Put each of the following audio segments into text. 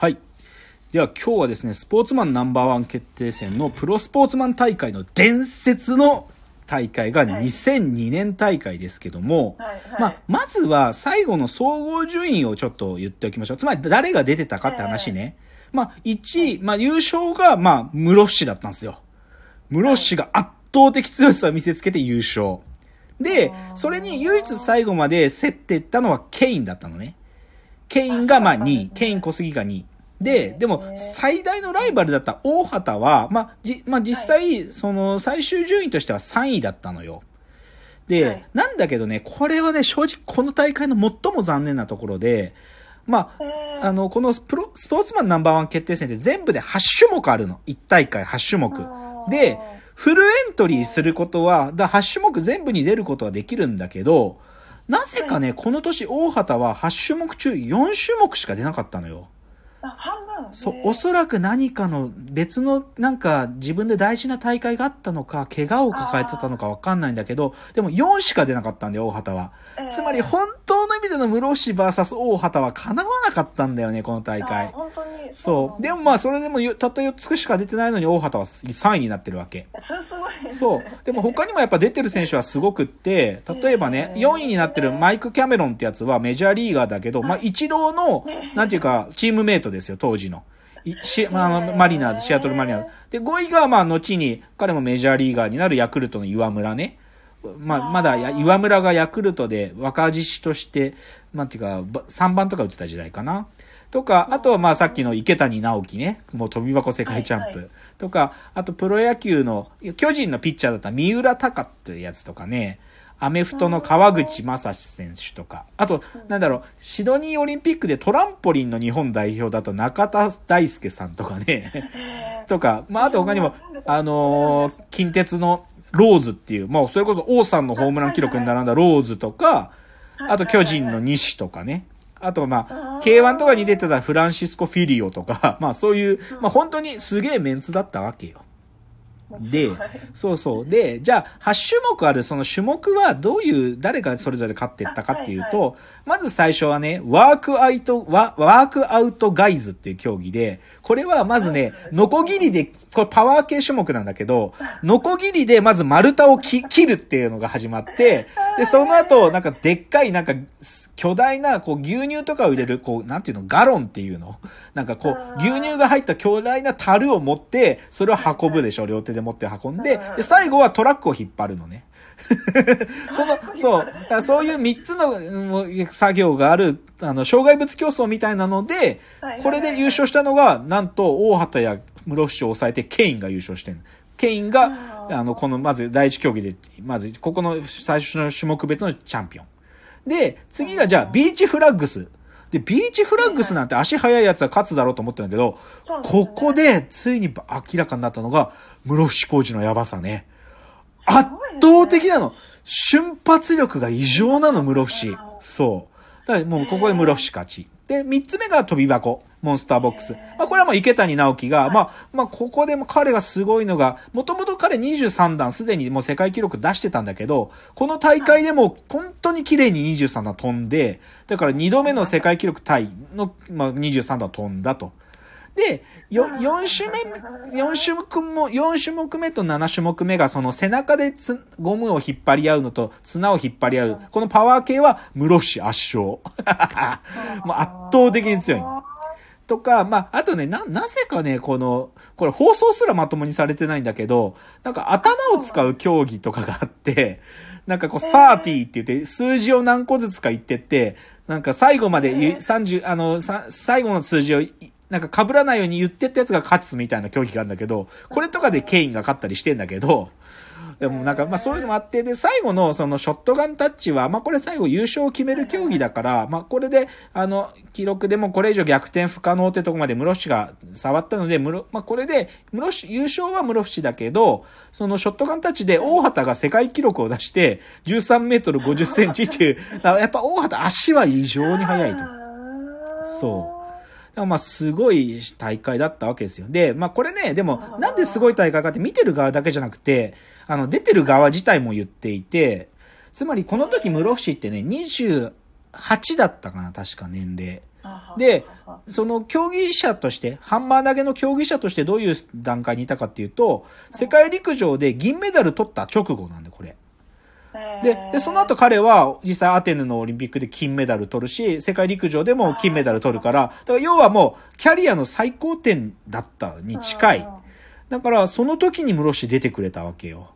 はい。では今日はですね、スポーツマンナンバーワン決定戦のプロスポーツマン大会の伝説の大会が2002年大会ですけども、はいはいまあ、まずは最後の総合順位をちょっと言っておきましょう。つまり誰が出てたかって話ね。まあ、1位、まあ、優勝が、まあ、室伏だったんですよ。室伏が圧倒的強さを見せつけて優勝。で、それに唯一最後まで競っていったのはケインだったのね。ケインがまあ2位、ケイン小杉が2位。で、でも最大のライバルだった大畑は、まあ、じ、まあ実際、その最終順位としては3位だったのよ。で、はいなんだけどね、これはね、正直この大会の最も残念なところで、まあ、えーあの、このプロ、スポーツマンナンバーワン決定戦って全部で8種目あるの。1大会8種目。で、フルエントリーすることは、だ8種目全部に出ることはできるんだけど、なぜかね、この年大畑は8種目中4種目しか出なかったのよ。あ半分そうえ、ーおそらく何かの別のなんか自分で大事な大会があったのか、怪我を抱えてたのかわかんないんだけど、でも4しか出なかったんだよ、大畑は。えーつまり本当の意味での室伏 VS 大畑は叶わなかったんだよね、この大あ会。本当にそう。でもまあ、それでもよたった4つしか出てないのに大畑は3位になってるわけ。それすごいですねそう。でも他にもやっぱ出てる選手はすごくって、例えばね、4位になってるマイク・キャメロンってやつはメジャーリーガーだけど、まあ一郎の、なんていうか、チームメイトですよ、当時の。いしまあ、マリナーズ、シアトルマリナーズ。で、5位がまあ後に、彼もメジャーリーガーになるヤクルトの岩村ね。まあ、まだや岩村がヤクルトで若獅子として、なんていうか、ば3番とか打ってた時代かな。とか、あとはまあさっきの池谷直樹ね、もう飛び箱世界チャンプ。はいはとか、あとプロ野球の、巨人のピッチャーだった三浦隆っていうやつとかね、アメフトの川口正史選手とか、あと、なんだろう、シドニーオリンピックでトランポリンの日本代表だと中田大輔さんとかね、えー。とか、まああと他にも、あのー近鉄のローズっていう、もうそれこそ王さんのホームラン記録に並んだローズとか、あと巨人の西とかね。あとまあ、K1 とかに出てたフランシスコ・フィリオとか、まあそういう、まあ本当にすげえメンツだったわけよ。で、そうそう。で、じゃあ、8種目あるその種目はどういう、誰がそれぞれ勝っていったかっていうあと、まず最初はね、ワークアウト、ワワークアウトガイズっていう競技で、これはまずね、ノコギリで、これパワー系種目なんだけど、ノコギリでまず丸太をき切るっていうのが始まって、で、その後、なんかでっかい、なんか、巨大な、こう、牛乳とかを入れる、こう、なんていうの、ガロンっていうの？なんかこう、牛乳が入った巨大な樽を持って、それを運ぶでしょ、両手で持って運んで、で、最後はトラックを引っ張るのね。その、そう。そういう3つのうん作業がある、あの、障害物競争みたいなのではい、これで優勝したのが、なんと、大畑や室伏を抑えて、ケインが優勝してるケインが、あの、この、まず第一競技で、まず、ここの最初の種目別のチャンピオン。で、次がじゃあ、ビーチフラッグス。で、ビーチフラッグスなんて足速いやつは勝つだろうと思ってるんだけど、ねここでついに明らかになったのが、室伏コーチのやばさね。圧倒的なの。瞬発力が異常なの、室伏。そう。だからもうここで室伏勝ち。で、三つ目が飛び箱。モンスターボックス。まあこれはもう池谷直樹が、まあ、まあここでも彼がすごいのが、もともと彼23段すでにもう世界記録出してたんだけど、この大会でも本当に綺麗に23段飛んで、だから2度目の世界記録タイの、まあ、23段飛んだと。で、よ、4種目、4種目も、4種目目と7種目目がその背中でつゴムを引っ張り合うのと綱を引っ張り合う。このパワー系は室伏圧勝。もう圧倒的に強い。とか、まあ、あとね、な、なぜかね、この、これ放送すらまともにされてないんだけど、なんか頭を使う競技とかがあって、なんかこう、30って言って、数字を何個ずつか言ってって、なんか最後まで言う、30、あの、さ、最後の数字をい、なんか被らないように言ってったやつが勝つみたいな競技があるんだけど、これとかでケインが勝ったりしてんだけど、でもなんか、まあそういうのもあって、で、最後のそのショットガンタッチは、まあこれ最後優勝を決める競技だから、まあこれで、あの、記録でもこれ以上逆転不可能ってとこまで室伏が触ったので、室、まあこれで、室伏、優勝は室伏だけど、そのショットガンタッチで大畑が世界記録を出して、13メートル50センチっていう、やっぱ大畑足は異常に速いと。そうでもまあすごい大会だったわけですよ。で、まあこれね、でもなんですごい大会かって見てる側だけじゃなくて、あの出てる側自体も言っていて、つまりこの時室伏ってね、28だったかな、確か年齢。で、その競技者として、ハンマー投げの競技者としてどういう段階にいたかっていうと、世界陸上で銀メダル取った直後なんで、これ。で、で、その後彼は実際アテネのオリンピックで金メダル取るし、世界陸上でも金メダル取るから、だから要はもうキャリアの最高点だったに近い。だからその時に室伏出てくれたわけよ。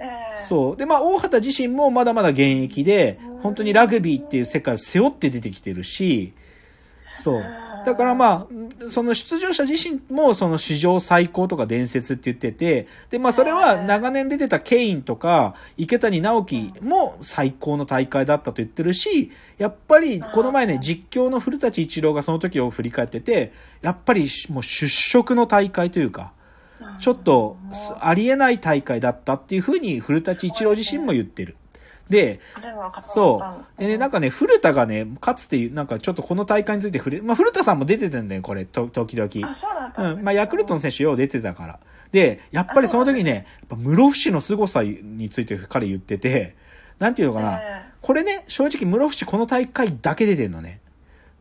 う。そう。で、まあ、大畑自身もまだまだ現役で、本当にラグビーっていう世界を背負って出てきてるし、そう。だからまあ、その出場者自身もその史上最高とか伝説って言ってて、で、まあそれは長年出てたケインとか池谷直樹も最高の大会だったと言ってるし、やっぱりこの前ね、実況の古舘一郎がその時を振り返ってて、やっぱりもう出色の大会というか、ちょっとありえない大会だったっていうふうに古舘一郎自身も言ってる。で。そう。でね、なんかね、古田がね、かつて、なんかちょっとこの大会について触れ、まあ、古田さんも出てたんだよ、これ、と、時々。あ、そうだったうん。まあ、ヤクルトの選手よう出てたから。で、やっぱりその時ね、やっぱ室伏の凄さについて彼言ってて、なんていうのかな。えこれね、正直室伏この大会だけ出てんのね。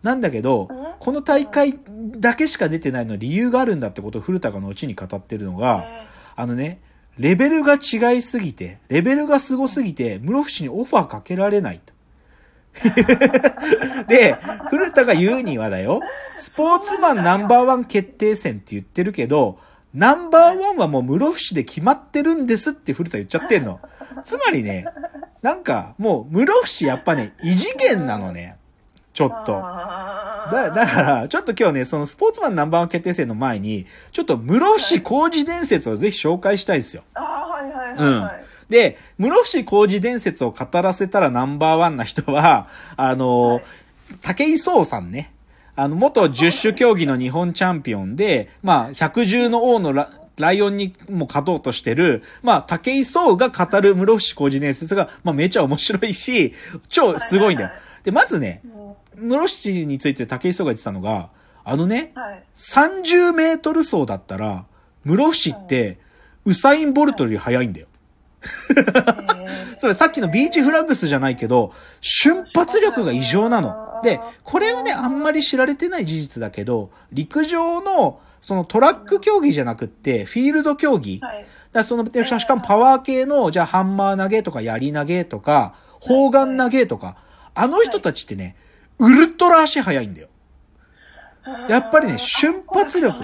なんだけどうん、この大会だけしか出てないの理由があるんだってことを古田が後に語ってるのえが、えあのね、レベルが違いすぎて、レベルがすごすぎて、室伏にオファーかけられないと。で、古田が言うにはだよ、スポーツマンナンバーワン決定戦って言ってるけど、ナンバーワンはもう室伏で決まってるんですって古田言っちゃってんの。つまりね、なんかもう室伏やっぱね、異次元なのね。ちょっと。だ、だから、ちょっと今日ね、そのスポーツマンナンバーワン決定戦の前に、ちょっと室伏工事伝説をぜひ紹介したいですよ。あー、はいはいはいはい。で、室伏工事伝説を語らせたらナンバーワンな人は、あの、はい武井壮さんね。あの、元十種競技の日本チャンピオンで、まあ、百獣の王のラライオンにも勝とうとしてる、まあ、武井壮が語る室伏工事伝説が、まあ、めちゃ面白いし、超すごいんだよ。で、まずね、も室伏について武井壮が言ってたのが、あのねう、はい。30メートル走だったら、室伏って、ウサイン・ボルトより速いんだよ。えー それさっきのビーチフラッグスじゃないけど、瞬発力が異常なの。で、これはね、あんまり知られてない事実だけど、陸上の、そのトラック競技じゃなくって、フィールド競技。はい。らその、でしかもパワー系の、じゃあハンマー投げとか槍投げとか、砲丸投げとか、あの人たちってね、ウルトラ足速いんだよ。やっぱりね瞬発力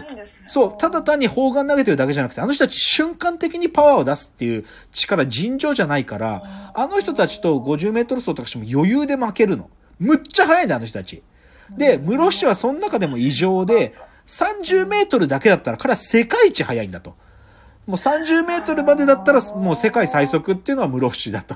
そう、ただ単に砲丸投げてるだけじゃなくて、あの人たち瞬間的にパワーを出すっていう力尋常じゃないから、あの人たちと50メートル走とかしても余裕で負けるの。むっちゃ速いんだ、あの人たち。で、室伏はその中でも異常で、30メートルだけだったら彼は世界一速いんだと。もう30メートルまでだったらもう世界最速っていうのは室伏だと。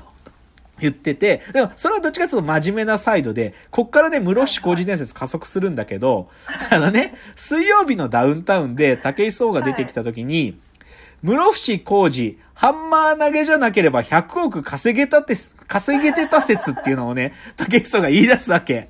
言ってて、でもそれはどっちかというと真面目なサイドで、こっからね、室伏工事伝説加速するんだけど、あのね、水曜日のダウンタウンで武井壮が出てきた時に、室伏工事、ハンマー投げじゃなければ100億稼げたって、稼げてた説っていうのをね、武井壮が言い出すわけ。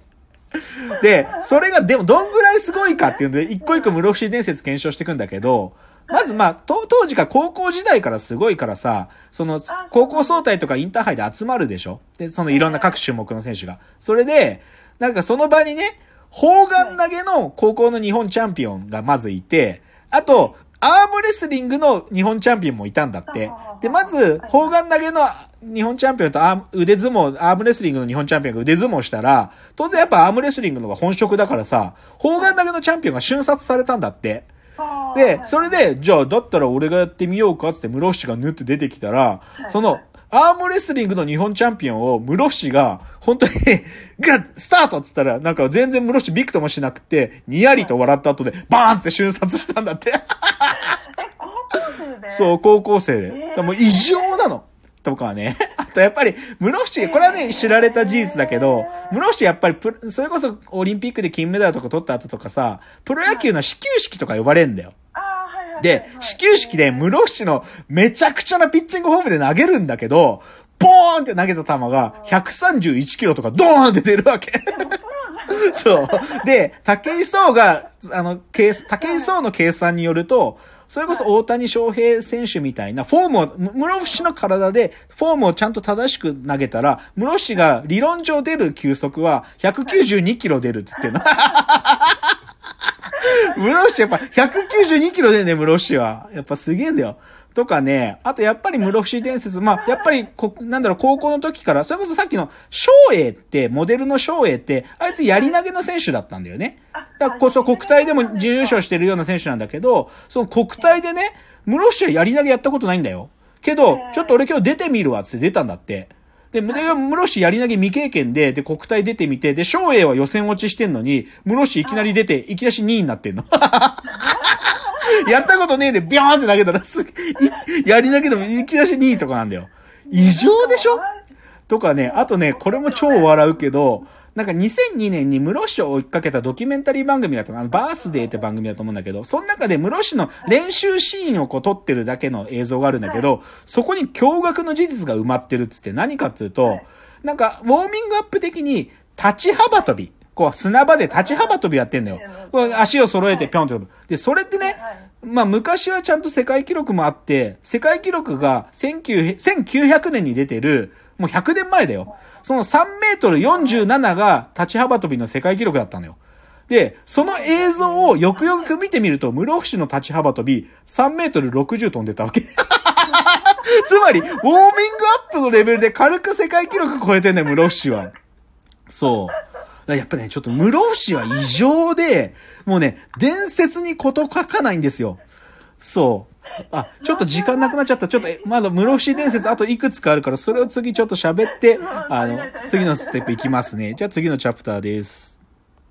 で、それがでもどんぐらいすごいかっていうので、一個一個室伏伝説検証していくんだけど、まずまあ、当当時が高校時代からすごいからさ、その、高校総体とかインターハイで集まるでしょ？で、そのいろんな各種目の選手が。それで、なんかその場にね、砲丸投げの高校の日本チャンピオンがまずいて、あと、アームレスリングの日本チャンピオンもいたんだって。で、まず、砲丸投げの日本チャンピオンとアーム腕相撲、アームレスリングの日本チャンピオンが腕相撲したら、当然やっぱアームレスリングのが本職だからさ、砲丸投げのチャンピオンが瞬殺されたんだって。で、それで、じゃあ、だったら俺がやってみようかっつって室伏がぬって出てきたら、その、アームレスリングの日本チャンピオンを室伏が、本当に、ガッ、スタートっつったら、なんか全然室伏ビクともしなくて、にやりと笑った後で、バーンって瞬殺したんだって。え、高校生で？そう、高校生で。えーもう異常なの。とかね。あとやっぱり、室伏、これはね、知られた事実だけど、室伏やっぱりプロ、それこそオリンピックで金メダルとか取った後とかさ、プロ野球の始球式とか呼ばれんだよ。で、始球式で室伏のめちゃくちゃなピッチングフォームで投げるんだけど、ボーンって投げた球が131キロとかドーンって出るわけ。そう。で、武井壮が、あの、計、武井壮の計算によると、それこそ大谷翔平選手みたいなフォームを、む室伏の体でフォームをちゃんと正しく投げたら、室伏が理論上出る球速は192キロ出るっつってんの。室伏やっぱ192キロ出んね、室伏は。やっぱすげえんだよ。とかね、あとやっぱり室伏伝説、まあ、やっぱりこ、なんだろう、高校の時から、それこそさっきの翔英って、モデルの翔英って、あいつやり投げの選手だったんだよね。だからこそ国体でも準優勝してるような選手なんだけど、その国体でね、室伏はやり投げやったことないんだよ。けど、ちょっと俺今日出てみるわっつって出たんだって。で、で室伏やり投げ未経験で、で、国体出てみて、で、翔英は予選落ちしてんのに、室伏いきなり出て、いきなし2位になってんの。やったことねえで、ビョーンって投げたらすぐ、いやり投げでもいきなし2位とかなんだよ。異常でしょ？とかね、あとね、これも超笑うけど、なんか2002年に室伏を追いかけたドキュメンタリー番組だったのあの、バースデーって番組だと思うんだけど、その中で室伏の練習シーンをこう撮ってるだけの映像があるんだけど、そこに驚愕の事実が埋まってるっつって何かっつうと、なんか、ウォーミングアップ的に、立ち幅跳び。こう、砂場で立ち幅跳びやってんのよ。足を揃えてぴょんって飛ぶ。で、それってね、まあ昔はちゃんと世界記録もあって、世界記録が1900 1900年に出てる、もう100年前だよ。その3メートル47が立ち幅跳びの世界記録だったのよ。で、その映像をよくよく見てみると、室伏の立ち幅跳び3メートル60飛んでたわけ。つまり、ウォーミングアップのレベルで軽く世界記録超えてんねん、室伏は。そう。やっぱね、ちょっと室伏は異常で、もうね、伝説にこと書かないんですよ。そう。あ、ちょっと時間なくなっちゃった。ちょっと、えまだ室伏伝説あといくつかあるから、それを次ちょっと喋って、あの、次のステップいきますね。じゃあ次のチャプターです。